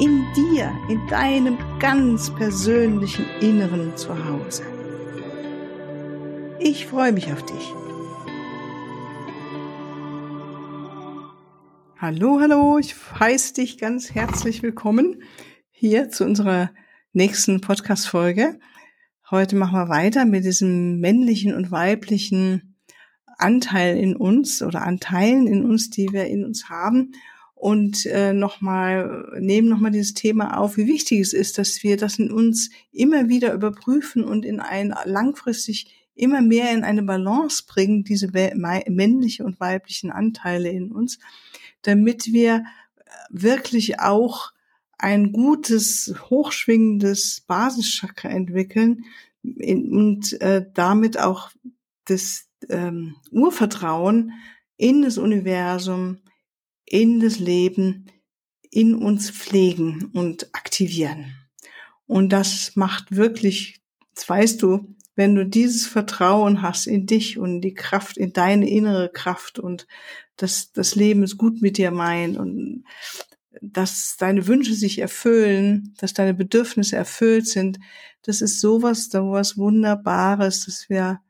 In dir, in deinem ganz persönlichen Inneren zu Hause. Ich freue mich auf dich. Hallo, hallo, ich heiße dich ganz herzlich willkommen hier zu unserer nächsten Podcast-Folge. Heute machen wir weiter mit diesem männlichen und weiblichen Anteil in uns oder Anteilen in uns, die wir in uns haben. Und äh, nochmal, nehmen nochmal dieses Thema auf, wie wichtig es ist, dass wir das in uns immer wieder überprüfen und in ein langfristig immer mehr in eine Balance bringen, diese männliche und weiblichen Anteile in uns, damit wir wirklich auch ein gutes, hochschwingendes Basischakra entwickeln und äh, damit auch das ähm, Urvertrauen in das Universum, in das Leben, in uns pflegen und aktivieren. Und das macht wirklich, das weißt du, wenn du dieses Vertrauen hast in dich und die Kraft, in deine innere Kraft und dass das Leben es gut mit dir meint und dass deine Wünsche sich erfüllen, dass deine Bedürfnisse erfüllt sind, das ist sowas, sowas Wunderbares, dass wir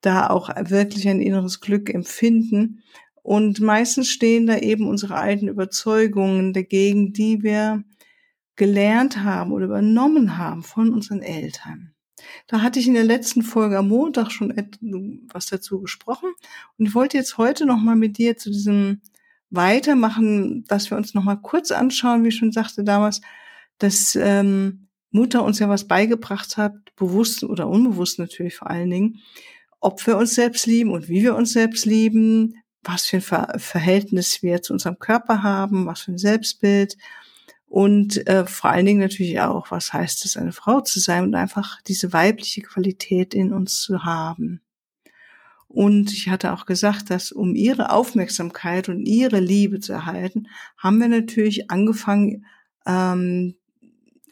da auch wirklich ein inneres Glück empfinden. Und meistens stehen da eben unsere alten Überzeugungen dagegen, die wir gelernt haben oder übernommen haben von unseren Eltern. Da hatte ich in der letzten Folge am Montag schon etwas dazu gesprochen und ich wollte jetzt heute noch mal mit dir zu diesem weitermachen, dass wir uns noch mal kurz anschauen, wie ich schon sagte damals, dass ähm, Mutter uns ja was beigebracht hat, bewusst oder unbewusst natürlich vor allen Dingen, ob wir uns selbst lieben und wie wir uns selbst lieben, was für ein Ver Verhältnis wir zu unserem Körper haben, was für ein Selbstbild und äh, vor allen Dingen natürlich auch, was heißt es, eine Frau zu sein und einfach diese weibliche Qualität in uns zu haben. Und ich hatte auch gesagt, dass um ihre Aufmerksamkeit und ihre Liebe zu erhalten, haben wir natürlich angefangen, ähm,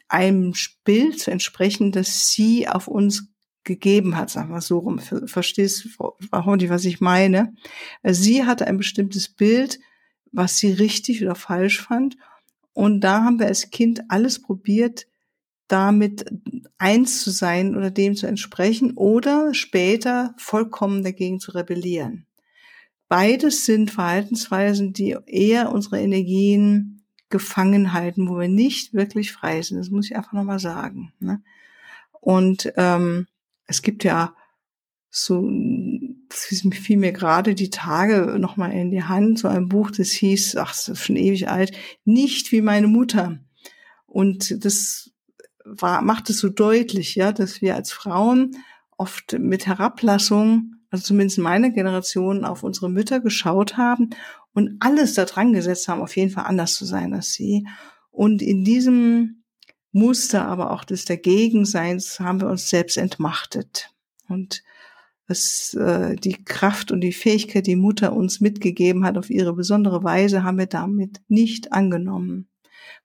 einem Bild zu entsprechen, das sie auf uns gegeben hat, sagen wir so rum. Verstehst du, was ich meine? Sie hatte ein bestimmtes Bild, was sie richtig oder falsch fand. Und da haben wir als Kind alles probiert, damit eins zu sein oder dem zu entsprechen oder später vollkommen dagegen zu rebellieren. Beides sind Verhaltensweisen, die eher unsere Energien gefangen halten, wo wir nicht wirklich frei sind. Das muss ich einfach nochmal sagen. Ne? Und ähm, es gibt ja so, das fiel mir gerade die Tage nochmal in die Hand, so ein Buch, das hieß, ach, das ist schon ewig alt, nicht wie meine Mutter. Und das war, macht es so deutlich, ja, dass wir als Frauen oft mit Herablassung, also zumindest meine Generation, auf unsere Mütter geschaut haben und alles da dran gesetzt haben, auf jeden Fall anders zu sein als sie. Und in diesem Muster, aber auch des Dagegenseins haben wir uns selbst entmachtet. Und was äh, die Kraft und die Fähigkeit, die Mutter uns mitgegeben hat auf ihre besondere Weise, haben wir damit nicht angenommen.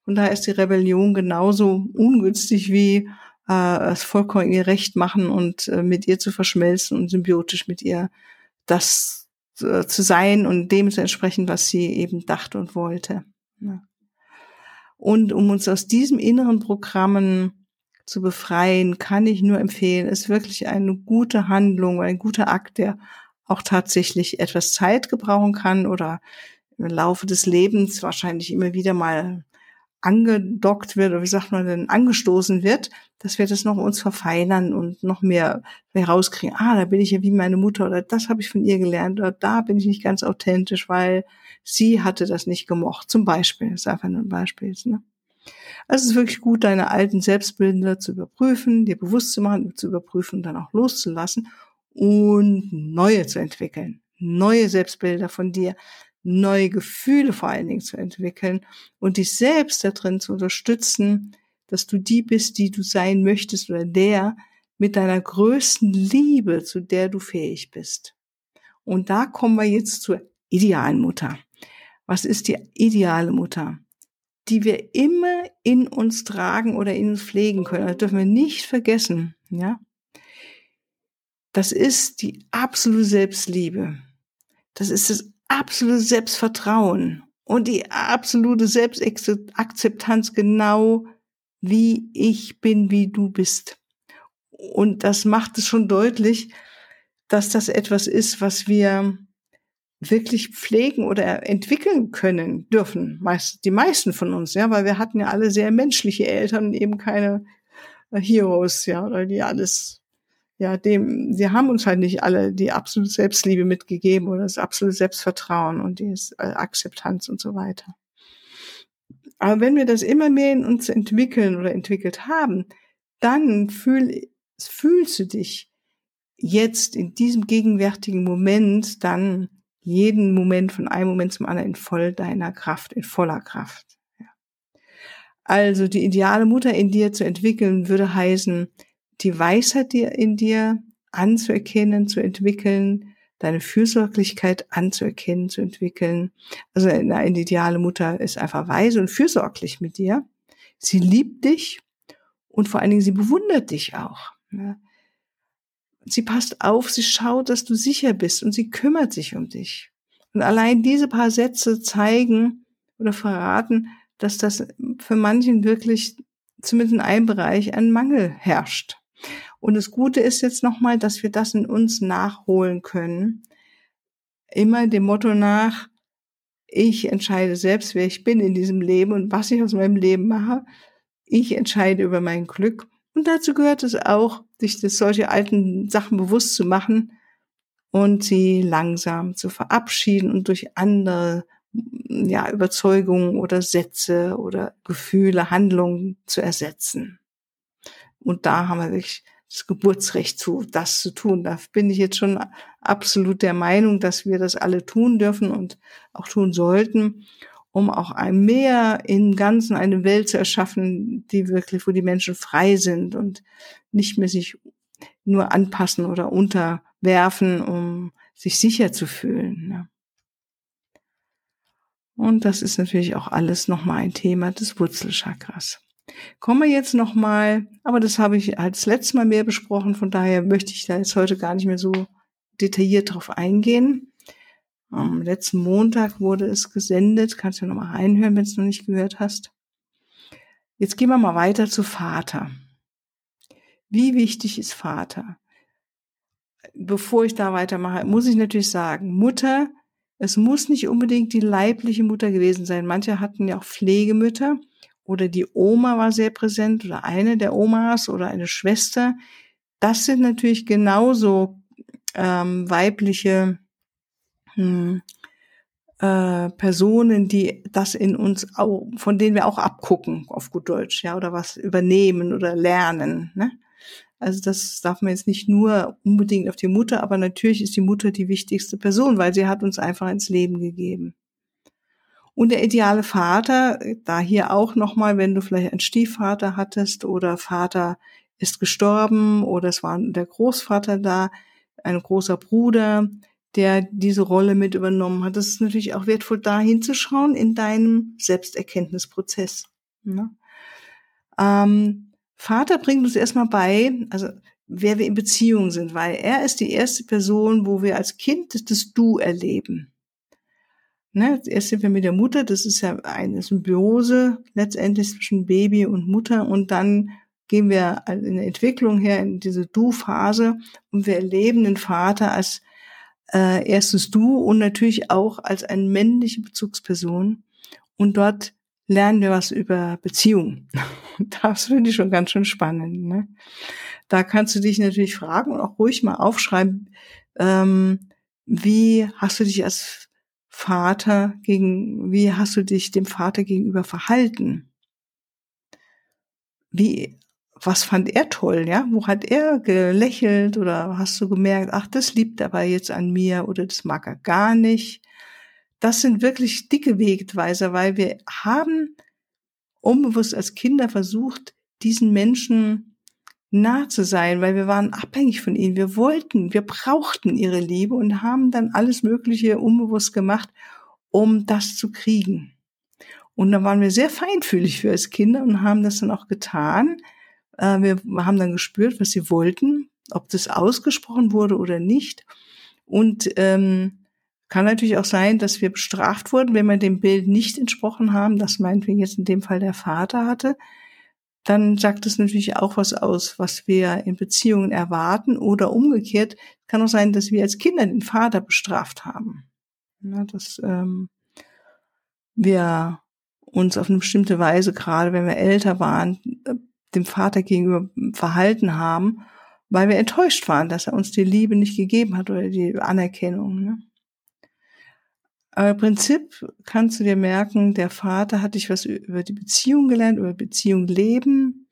Und da ist die Rebellion genauso ungünstig wie äh, es vollkommen ihr Recht machen und äh, mit ihr zu verschmelzen und symbiotisch mit ihr das äh, zu sein und dem zu entsprechen, was sie eben dachte und wollte. Ja. Und um uns aus diesem inneren Programmen zu befreien, kann ich nur empfehlen, ist wirklich eine gute Handlung, ein guter Akt, der auch tatsächlich etwas Zeit gebrauchen kann oder im Laufe des Lebens wahrscheinlich immer wieder mal angedockt wird oder wie sagt man denn, angestoßen wird, dass wir das noch uns verfeinern und noch mehr herauskriegen. Ah, da bin ich ja wie meine Mutter oder das habe ich von ihr gelernt oder da bin ich nicht ganz authentisch, weil sie hatte das nicht gemocht. Zum Beispiel, das ist einfach nur ein Beispiel. Ne? Also es ist wirklich gut, deine alten Selbstbilder zu überprüfen, dir bewusst zu machen, zu überprüfen und dann auch loszulassen und neue zu entwickeln. Neue Selbstbilder von dir, neue Gefühle vor allen Dingen zu entwickeln und dich selbst darin zu unterstützen, dass du die bist, die du sein möchtest oder der mit deiner größten Liebe, zu der du fähig bist. Und da kommen wir jetzt zur idealen Mutter. Was ist die ideale Mutter? Die wir immer in uns tragen oder in uns pflegen können. Das dürfen wir nicht vergessen, ja. Das ist die absolute Selbstliebe. Das ist das absolute Selbstvertrauen und die absolute Selbstakzeptanz genau wie ich bin, wie du bist. Und das macht es schon deutlich, dass das etwas ist, was wir wirklich pflegen oder entwickeln können dürfen. Meist, die meisten von uns, ja, weil wir hatten ja alle sehr menschliche Eltern eben keine äh, Heroes, ja, oder die alles ja, dem, sie haben uns halt nicht alle die absolute Selbstliebe mitgegeben oder das absolute Selbstvertrauen und die äh, Akzeptanz und so weiter. Aber wenn wir das immer mehr in uns entwickeln oder entwickelt haben, dann fühl, fühlst du dich jetzt in diesem gegenwärtigen Moment dann jeden Moment von einem Moment zum anderen in voll deiner Kraft, in voller Kraft. Also die ideale Mutter in dir zu entwickeln würde heißen, die Weisheit in dir anzuerkennen, zu entwickeln, deine Fürsorglichkeit anzuerkennen, zu entwickeln. Also eine, ideale Mutter ist einfach weise und fürsorglich mit dir. Sie liebt dich und vor allen Dingen sie bewundert dich auch. Sie passt auf, sie schaut, dass du sicher bist und sie kümmert sich um dich. Und allein diese paar Sätze zeigen oder verraten, dass das für manchen wirklich zumindest in einem Bereich ein Mangel herrscht. Und das Gute ist jetzt nochmal, dass wir das in uns nachholen können. Immer dem Motto nach, ich entscheide selbst, wer ich bin in diesem Leben und was ich aus meinem Leben mache. Ich entscheide über mein Glück. Und dazu gehört es auch, sich solche alten Sachen bewusst zu machen und sie langsam zu verabschieden und durch andere ja, Überzeugungen oder Sätze oder Gefühle, Handlungen zu ersetzen. Und da haben wir wirklich das Geburtsrecht zu, das zu tun. Da bin ich jetzt schon absolut der Meinung, dass wir das alle tun dürfen und auch tun sollten, um auch ein mehr im Ganzen eine Welt zu erschaffen, die wirklich, wo die Menschen frei sind und nicht mehr sich nur anpassen oder unterwerfen, um sich sicher zu fühlen. Ne? Und das ist natürlich auch alles nochmal ein Thema des Wurzelchakras. Kommen wir jetzt nochmal, aber das habe ich als letztes Mal mehr besprochen, von daher möchte ich da jetzt heute gar nicht mehr so detailliert drauf eingehen. Am letzten Montag wurde es gesendet, kannst du nochmal reinhören, wenn du es noch nicht gehört hast. Jetzt gehen wir mal weiter zu Vater. Wie wichtig ist Vater? Bevor ich da weitermache, muss ich natürlich sagen, Mutter, es muss nicht unbedingt die leibliche Mutter gewesen sein. Manche hatten ja auch Pflegemütter oder die Oma war sehr präsent oder eine der Omas oder eine Schwester. Das sind natürlich genauso ähm, weibliche hm, äh, Personen, die das in uns auch, von denen wir auch abgucken, auf gut Deutsch, ja, oder was übernehmen oder lernen. Ne? Also das darf man jetzt nicht nur unbedingt auf die Mutter, aber natürlich ist die Mutter die wichtigste Person, weil sie hat uns einfach ins Leben gegeben. Und der ideale Vater, da hier auch nochmal, wenn du vielleicht einen Stiefvater hattest oder Vater ist gestorben oder es war der Großvater da, ein großer Bruder, der diese Rolle mit übernommen hat. Das ist natürlich auch wertvoll, da hinzuschauen in deinem Selbsterkenntnisprozess. Ne? Ähm, Vater bringt uns erstmal bei, also wer wir in Beziehung sind, weil er ist die erste Person, wo wir als Kind das Du erleben. Ne, erst sind wir mit der Mutter, das ist ja eine Symbiose letztendlich zwischen Baby und Mutter und dann gehen wir in der Entwicklung her in diese Du-Phase und wir erleben den Vater als äh, erstes Du und natürlich auch als eine männliche Bezugsperson und dort lernen wir was über Beziehung. Das finde ich schon ganz schön spannend. Ne? Da kannst du dich natürlich fragen und auch ruhig mal aufschreiben, ähm, wie hast du dich als Vater gegen, wie hast du dich dem Vater gegenüber verhalten? Wie, was fand er toll, ja? Wo hat er gelächelt oder hast du gemerkt, ach, das liebt er aber jetzt an mir oder das mag er gar nicht? Das sind wirklich dicke Wegweiser, weil wir haben unbewusst als Kinder versucht, diesen Menschen nah zu sein, weil wir waren abhängig von ihnen. Wir wollten, wir brauchten ihre Liebe und haben dann alles Mögliche unbewusst gemacht, um das zu kriegen. Und da waren wir sehr feinfühlig für als Kinder und haben das dann auch getan. Äh, wir haben dann gespürt, was sie wollten, ob das ausgesprochen wurde oder nicht. Und ähm, kann natürlich auch sein, dass wir bestraft wurden, wenn wir dem Bild nicht entsprochen haben. Das meinetwegen jetzt in dem Fall der Vater hatte. Dann sagt es natürlich auch was aus, was wir in Beziehungen erwarten oder umgekehrt kann auch sein, dass wir als Kinder den Vater bestraft haben. Ja, dass ähm, wir uns auf eine bestimmte Weise, gerade wenn wir älter waren, dem Vater gegenüber verhalten haben, weil wir enttäuscht waren, dass er uns die Liebe nicht gegeben hat oder die Anerkennung. Ne? Aber im Prinzip kannst du dir merken, der Vater hat dich was über die Beziehung gelernt, über Beziehung leben.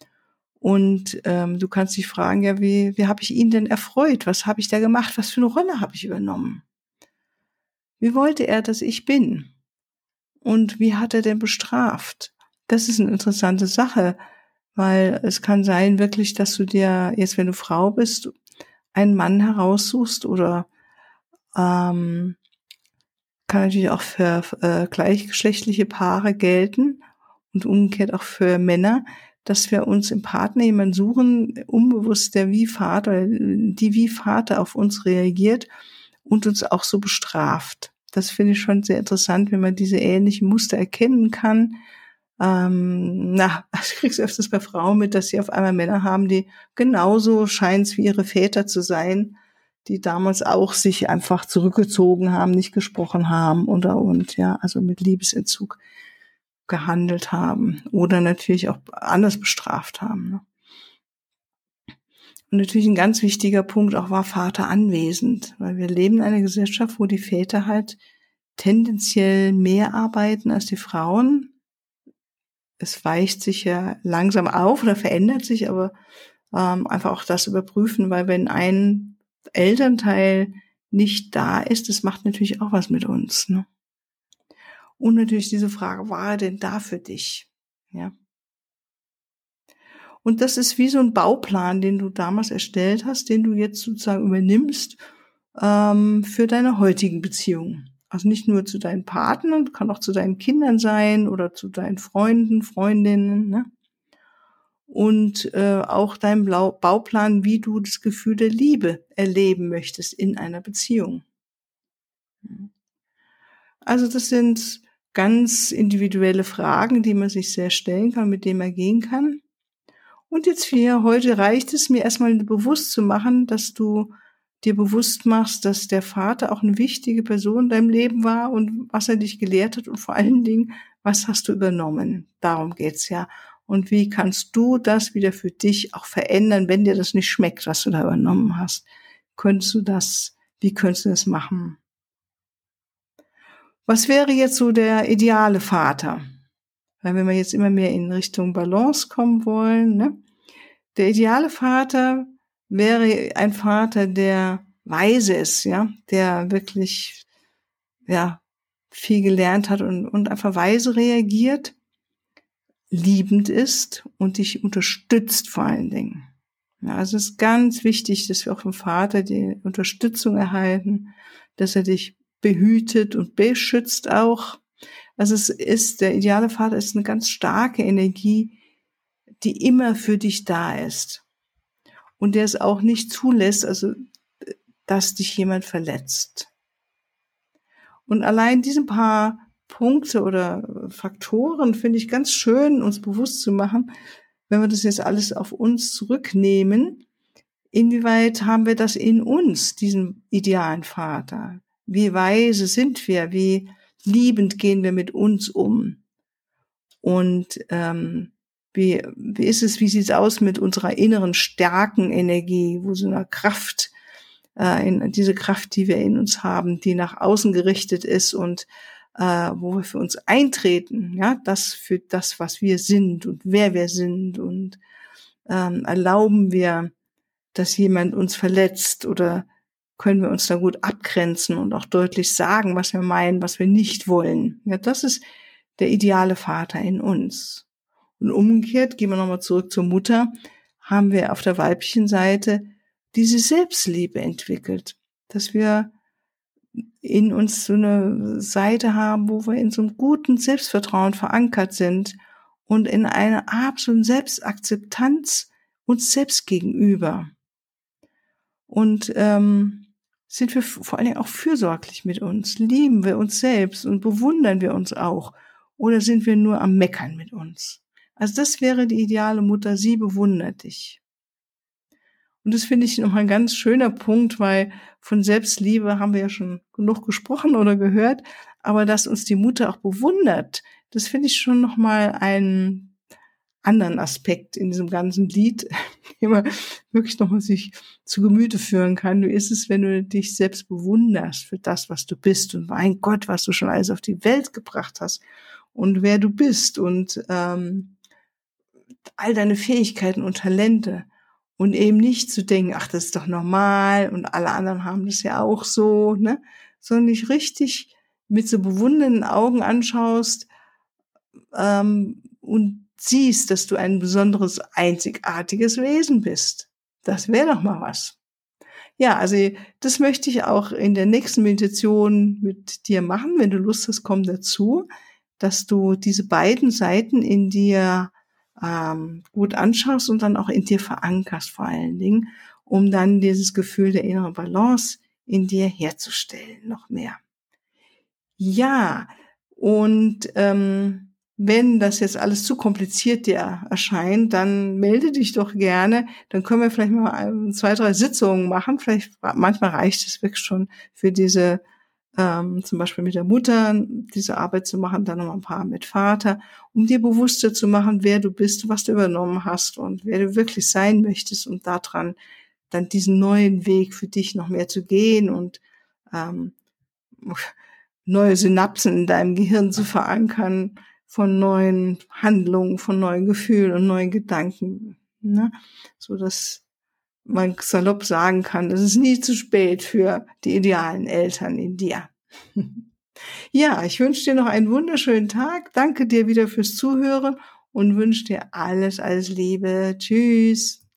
Und ähm, du kannst dich fragen, ja, wie, wie habe ich ihn denn erfreut? Was habe ich da gemacht? Was für eine Rolle habe ich übernommen? Wie wollte er, dass ich bin? Und wie hat er denn bestraft? Das ist eine interessante Sache, weil es kann sein wirklich, dass du dir jetzt, wenn du Frau bist, einen Mann heraussuchst oder ähm, kann natürlich auch für äh, gleichgeschlechtliche Paare gelten und umgekehrt auch für Männer, dass wir uns im Partner jemanden suchen, unbewusst der wie Vater, die wie Vater auf uns reagiert und uns auch so bestraft. Das finde ich schon sehr interessant, wenn man diese ähnlichen Muster erkennen kann. Ähm, na, ich krieg's öfters bei Frauen mit, dass sie auf einmal Männer haben, die genauso scheint wie ihre Väter zu sein die damals auch sich einfach zurückgezogen haben, nicht gesprochen haben oder und ja, also mit Liebesentzug gehandelt haben oder natürlich auch anders bestraft haben. Ne? Und natürlich ein ganz wichtiger Punkt auch war Vater anwesend, weil wir leben in einer Gesellschaft, wo die Väter halt tendenziell mehr arbeiten als die Frauen. Es weicht sich ja langsam auf oder verändert sich, aber ähm, einfach auch das überprüfen, weil wenn ein Elternteil nicht da ist, das macht natürlich auch was mit uns. Ne? Und natürlich diese Frage, war er denn da für dich? Ja. Und das ist wie so ein Bauplan, den du damals erstellt hast, den du jetzt sozusagen übernimmst ähm, für deine heutigen Beziehungen. Also nicht nur zu deinen Partnern, kann auch zu deinen Kindern sein oder zu deinen Freunden, Freundinnen. Ne? Und äh, auch dein Blau Bauplan, wie du das Gefühl der Liebe erleben möchtest in einer Beziehung. Also das sind ganz individuelle Fragen, die man sich sehr stellen kann, mit denen man gehen kann. Und jetzt hier, heute reicht es mir erstmal bewusst zu machen, dass du dir bewusst machst, dass der Vater auch eine wichtige Person in deinem Leben war und was er dich gelehrt hat und vor allen Dingen, was hast du übernommen. Darum geht's ja und wie kannst du das wieder für dich auch verändern, wenn dir das nicht schmeckt, was du da übernommen hast? Könntest du das, wie könntest du das machen? Was wäre jetzt so der ideale Vater? Weil wenn wir jetzt immer mehr in Richtung Balance kommen wollen, ne? Der ideale Vater wäre ein Vater, der weise ist, ja, der wirklich, ja, viel gelernt hat und, und einfach weise reagiert liebend ist und dich unterstützt vor allen Dingen. Ja, also es ist ganz wichtig, dass wir auch vom Vater die Unterstützung erhalten, dass er dich behütet und beschützt auch. Also es ist, der ideale Vater ist eine ganz starke Energie, die immer für dich da ist. Und der es auch nicht zulässt, also, dass dich jemand verletzt. Und allein diesen paar Punkte oder Faktoren finde ich ganz schön, uns bewusst zu machen, wenn wir das jetzt alles auf uns zurücknehmen, inwieweit haben wir das in uns, diesen idealen Vater? Wie weise sind wir? Wie liebend gehen wir mit uns um? Und ähm, wie, wie ist es, wie sieht es aus mit unserer inneren Stärkenenergie, wo so eine Kraft, äh, in, diese Kraft, die wir in uns haben, die nach außen gerichtet ist und äh, wo wir für uns eintreten, ja, das für das, was wir sind und wer wir sind und ähm, erlauben wir, dass jemand uns verletzt oder können wir uns da gut abgrenzen und auch deutlich sagen, was wir meinen, was wir nicht wollen. Ja, das ist der ideale Vater in uns. Und umgekehrt, gehen wir nochmal zurück zur Mutter, haben wir auf der weiblichen Seite diese Selbstliebe entwickelt, dass wir in uns so eine Seite haben, wo wir in so einem guten Selbstvertrauen verankert sind und in einer absoluten Selbstakzeptanz uns selbst gegenüber. Und ähm, sind wir vor allen Dingen auch fürsorglich mit uns? Lieben wir uns selbst und bewundern wir uns auch? Oder sind wir nur am Meckern mit uns? Also das wäre die ideale Mutter, sie bewundert dich. Und das finde ich nochmal ein ganz schöner Punkt, weil von Selbstliebe haben wir ja schon genug gesprochen oder gehört, aber dass uns die Mutter auch bewundert, das finde ich schon nochmal einen anderen Aspekt in diesem ganzen Lied, den man wirklich nochmal sich zu Gemüte führen kann. Wie ist es, wenn du dich selbst bewunderst für das, was du bist und mein Gott, was du schon alles auf die Welt gebracht hast und wer du bist und ähm, all deine Fähigkeiten und Talente und eben nicht zu denken, ach, das ist doch normal und alle anderen haben das ja auch so, ne, sondern dich richtig mit so bewundernden Augen anschaust ähm, und siehst, dass du ein besonderes, einzigartiges Wesen bist. Das wäre doch mal was. Ja, also das möchte ich auch in der nächsten Meditation mit dir machen. Wenn du Lust hast, komm dazu, dass du diese beiden Seiten in dir ähm, gut anschaust und dann auch in dir verankerst vor allen Dingen, um dann dieses Gefühl der inneren Balance in dir herzustellen, noch mehr. Ja, und ähm, wenn das jetzt alles zu kompliziert dir erscheint, dann melde dich doch gerne. Dann können wir vielleicht mal zwei, drei Sitzungen machen. Vielleicht manchmal reicht es wirklich schon für diese ähm, zum Beispiel mit der Mutter diese Arbeit zu machen, dann noch ein paar mit Vater, um dir bewusster zu machen, wer du bist, was du übernommen hast und wer du wirklich sein möchtest und daran dann diesen neuen Weg für dich noch mehr zu gehen und ähm, neue Synapsen in deinem Gehirn zu verankern von neuen Handlungen, von neuen Gefühlen und neuen Gedanken, ne? so dass man salopp sagen kann, es ist nie zu spät für die idealen Eltern in dir. Ja, ich wünsche dir noch einen wunderschönen Tag. Danke dir wieder fürs Zuhören und wünsche dir alles, alles Liebe. Tschüss.